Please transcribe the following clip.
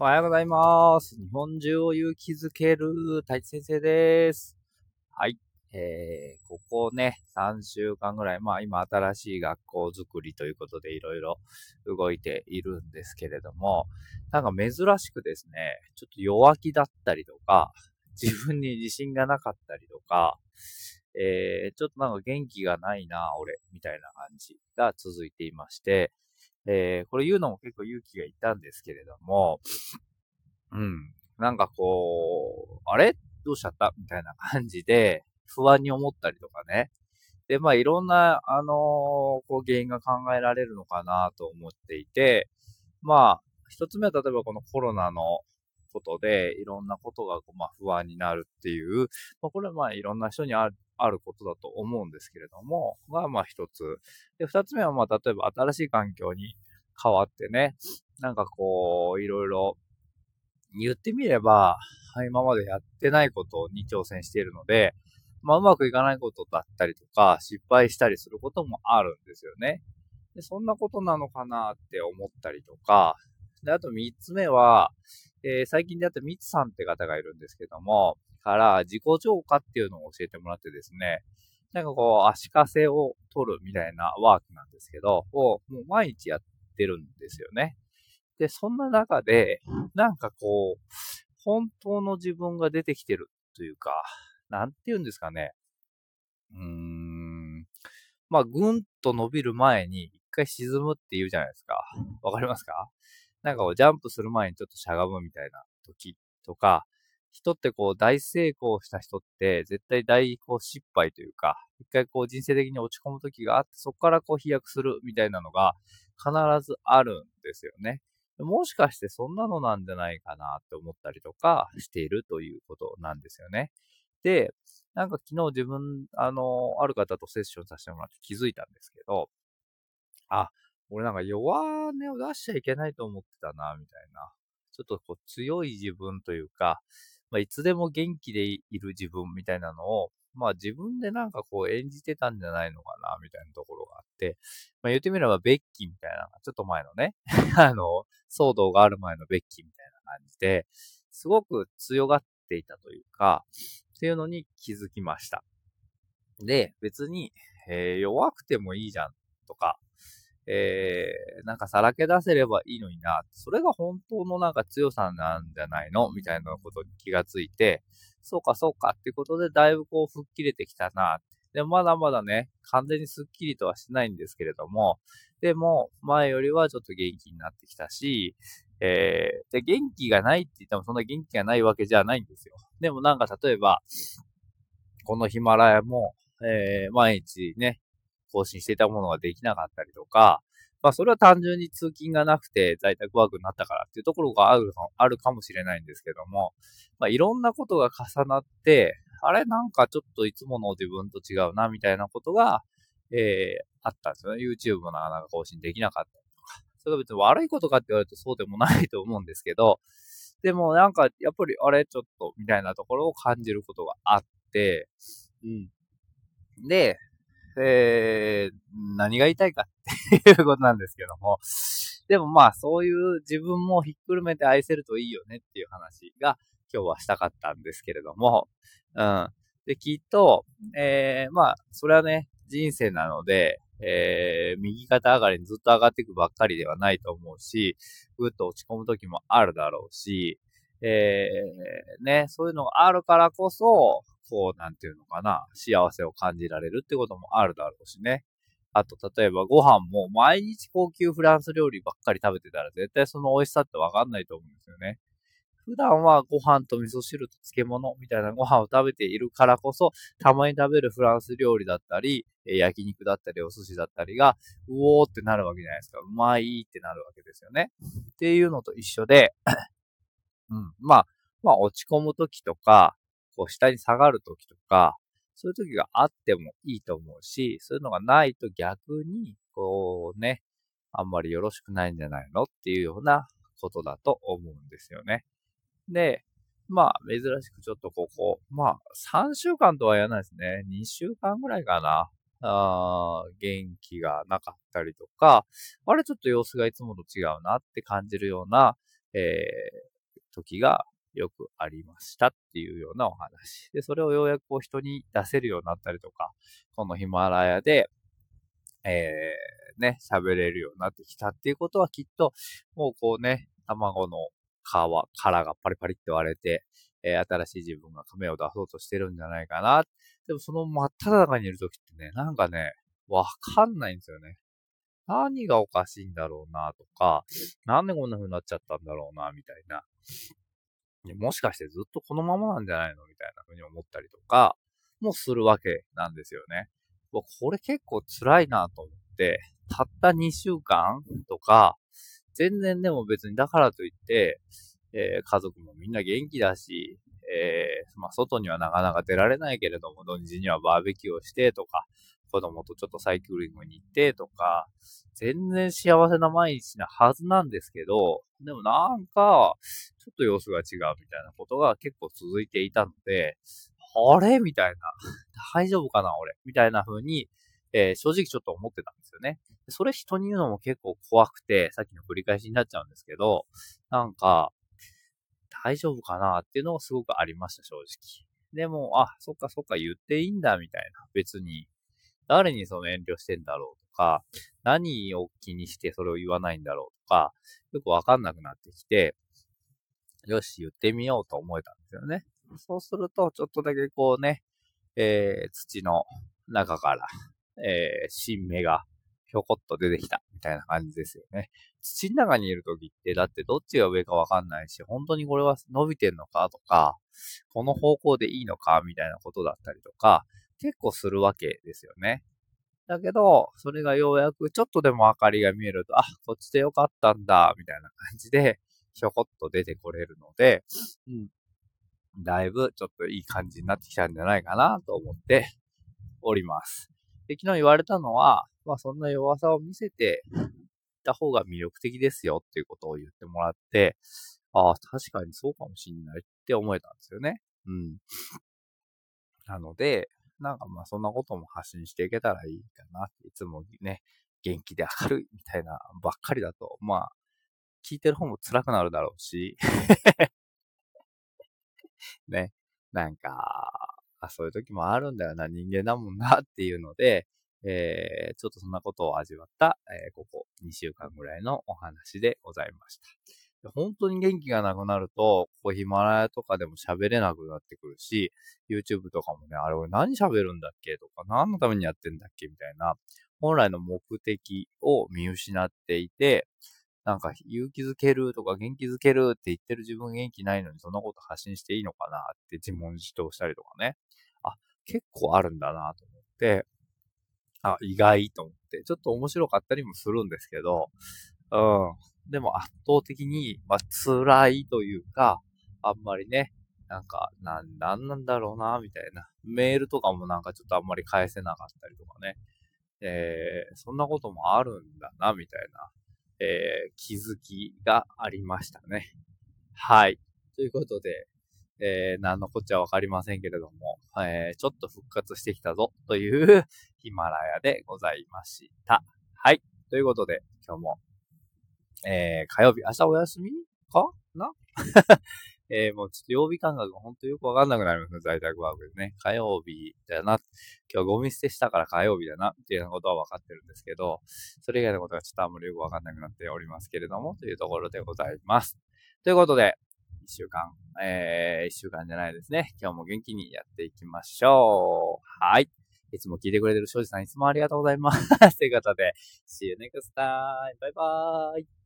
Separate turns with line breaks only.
おはようございます。日本中を勇気づける太一先生です。はい。えー、ここね、3週間ぐらい、まあ今新しい学校づくりということでいろいろ動いているんですけれども、なんか珍しくですね、ちょっと弱気だったりとか、自分に自信がなかったりとか、えー、ちょっとなんか元気がないな、俺、みたいな感じが続いていまして、えー、これ言うのも結構勇気がいたんですけれども、うん。なんかこう、あれ？どうしちゃった？みたいな感じで、不安に思ったりとかね。で、まあ、いろんな、あのー、こう、原因が考えられるのかなと思っていて、まあ、一つ目は例えばこのコロナのことで、いろんなことが、まあ、不安になるっていう、まあ、これはまあ、いろんな人にある、あることだと思うんですけれども、が、まあ一つ。で、二つ目はまあ、例えば新しい環境に変わってね、なんかこう、いろいろ言ってみれば、今までやってないことに挑戦しているので、まあ、うまくいかないことだったりとか、失敗したりすることもあるんですよね。で、そんなことなのかなって思ったりとか、で、あと三つ目は、えー、最近であったミツさんって方がいるんですけども、から自己浄化っていうのを教えてもらってですね、なんかこう、足かせを取るみたいなワークなんですけど、をもう毎日やってるんですよね。で、そんな中で、なんかこう、本当の自分が出てきてるというか、なんて言うんですかね。うーん。まあ、ぐんと伸びる前に一回沈むって言うじゃないですか。わかりますか？なんかこう、ジャンプする前にちょっとしゃがむみたいな時とか、人ってこう、大成功した人って、絶対大こう失敗というか、一回こう、人生的に落ち込む時があって、そこからこう、飛躍するみたいなのが、必ずあるんですよね。もしかしてそんなのなんじゃないかなって思ったりとかしているということなんですよね。で、なんか昨日自分、あの、ある方とセッションさせてもらって気づいたんですけど、あ、俺なんか弱音を出しちゃいけないと思ってたな、みたいな。ちょっとこう強い自分というか、まあ、いつでも元気でいる自分みたいなのをまあ自分でなんかこう演じてたんじゃないのかな、みたいなところがあって、まあ言ってみればベッキーみたいな、ちょっと前のね、あの、騒動がある前のベッキーみたいな感じで、すごく強がっていたというか、っていうのに気づきました。で、別に、えー、弱くてもいいじゃんとか、えー、なんかさらけ出せればいいのにな、それが本当のなんか強さなんじゃないの？みたいなことに気がついて、そうかそうか。ってことで、だいぶこう吹っ切れてきたな。で、まだまだね、完全にスッキリとはしないんですけれども、でも、前よりはちょっと元気になってきたし、えー、で、元気がないって言ってもそんな元気がないわけじゃないんですよ。でもなんか例えば、このヒマラヤも、えー、毎日ね、更新していたものができなかったりとか、まあそれは単純に通勤がなくて在宅ワークになったからっていうところがあるあるかもしれないんですけども、まあいろんなことが重なって、あれなんかちょっといつもの自分と違うなみたいなことが、えー、あったんですよね。YouTube もなかなか更新できなかったりとか。それが別に悪いことかって言われるとそうでもないと思うんですけど、でもなんかやっぱりあれちょっとみたいなところを感じることがあって、うん。で、え、何が言いたいかっていうことなんですけども、でもまあそういう自分もひっくるめて愛せるといいよねっていう話が今日はしたかったんですけれども、うん。で、きっと、えー、まあ、それはね、人生なので、えー、右肩上がりにずっと上がっていくばっかりではないと思うし、ぐっと落ち込む時もあるだろうし、えー、ね、そういうのがあるからこそ、こう、なんていうのかな、幸せを感じられるってこともあるだろうしね。あと、例えばご飯も毎日高級フランス料理ばっかり食べてたら絶対その美味しさってわかんないと思うんですよね。普段はご飯と味噌汁と漬物みたいなご飯を食べているからこそ、たまに食べるフランス料理だったり、焼肉だったり、お寿司だったりが、うおーってなるわけじゃないですか。うまいってなるわけですよね。っていうのと一緒で、うん、まあ、まあ落ち込む時とか、こう下に下がるときとか、そういう時があってもいいと思うし、そういうのがないと逆に、こうね、あんまりよろしくないんじゃないのっていうようなことだと思うんですよね。で、まあ、珍しくちょっとここ、まあ、3週間とは言わないですね。2週間ぐらいかな。あ元気がなかったりとか、あれちょっと様子がいつもと違うなって感じるような、えー、時がよくありましたっていうようなお話。で、それをようやくこう人に出せるようになったりとか、このヒマラヤで、えー、ね、喋れるようになってきたっていうことはきっと、もうこうね、卵の皮、殻がパリパリって割れて、えー、新しい自分が亀を出そうとしてるんじゃないかな。でもその真っ只中にいるときってね、なんかね、わかんないんですよね。何がおかしいんだろうなとか、なんでこんな風になっちゃったんだろうな、みたいな。もしかしてずっとこのままなんじゃないの？みたいな風に思ったりとか、もするわけなんですよね。これ結構辛いなと思って、たった2週間とか、全然でも別にだからといって、えー、家族もみんな元気だし、えー、まあ、外にはなかなか出られないけれども、土日にはバーベキューをしてとか、子供とちょっとサイクリングに行ってとか、全然幸せな毎日なはずなんですけど、でもなんか、ちょっと様子が違うみたいなことが結構続いていたので、あれ？みたいな。大丈夫かな？俺？みたいな風に、えー、正直ちょっと思ってたんですよね。それ人に言うのも結構怖くて、さっきの繰り返しになっちゃうんですけど、なんか、大丈夫かな？っていうのがすごくありました、正直。でも、あ、そっかそっか言っていいんだ、みたいな。別に、誰にその遠慮してんだろうとか、何を気にしてそれを言わないんだろうとか、よくわかんなくなってきて、よし、言ってみようと思えたんですよね。そうすると、ちょっとだけこうね、えー、土の中から、えー、新芽がひょこっと出てきた、みたいな感じですよね。土の中にいるときって、だってどっちが上かわかんないし、本当にこれは伸びてんのかとか、この方向でいいのか、みたいなことだったりとか、結構するわけですよね。だけど、それがようやくちょっとでも明かりが見えると、あ、こっちでよかったんだ、みたいな感じで、ひょこっと出てこれるので、うん。だいぶちょっといい感じになってきたんじゃないかなと思っております。で、昨日言われたのは、まあそんな弱さを見せていった方が魅力的ですよっていうことを言ってもらって、ああ、確かにそうかもしんないって思えたんですよね。うん。なので、なんかまあそんなことも発信していけたらいいかな。いつもね、元気で明るいみたいなばっかりだと、まあ、聞いてる方も辛くなるだろうし、ね、なんか、そういう時もあるんだよな、人間だもんなっていうので、えー、ちょっとそんなことを味わった、えー、ここ2週間ぐらいのお話でございました。本当に元気がなくなると、ここヒマラヤとかでも喋れなくなってくるし、YouTube とかもね、あれ俺何喋るんだっけとか、何のためにやってんだっけみたいな、本来の目的を見失っていて、なんか勇気づけるとか元気づけるって言ってる自分元気ないのにそんなこと発信していいのかなって自問自答したりとかね。あ、結構あるんだなと思って、あ、意外と思って、ちょっと面白かったりもするんですけど、うん。でも圧倒的に、まあ、辛いというか、あんまりね、なんか、なん、なんなんだろうな、みたいな。メールとかもなんかちょっとあんまり返せなかったりとかね。えー、そんなこともあるんだな、みたいな、えー、気づきがありましたね。はい。ということで、えー、何のこっちゃわかりませんけれども、えー、ちょっと復活してきたぞという ヒマラヤでございました。はい。ということで、今日もえー、火曜日、明日お休みかな？えー、もうちょっと曜日感覚が本当よくわかんなくなりますね、在宅ワークでね。火曜日だな。今日ゴミ捨てしたから火曜日だな、っていうようなことは分かってるんですけど、それ以外のことがちょっとあんまりよくわかんなくなっておりますけれども、というところでございます。ということで、一週間、えー、一週間じゃないですね。今日も元気にやっていきましょう。はい。いつも聞いてくれてる庄司さん、いつもありがとうございます。ということで、See you next time. バイバーイ。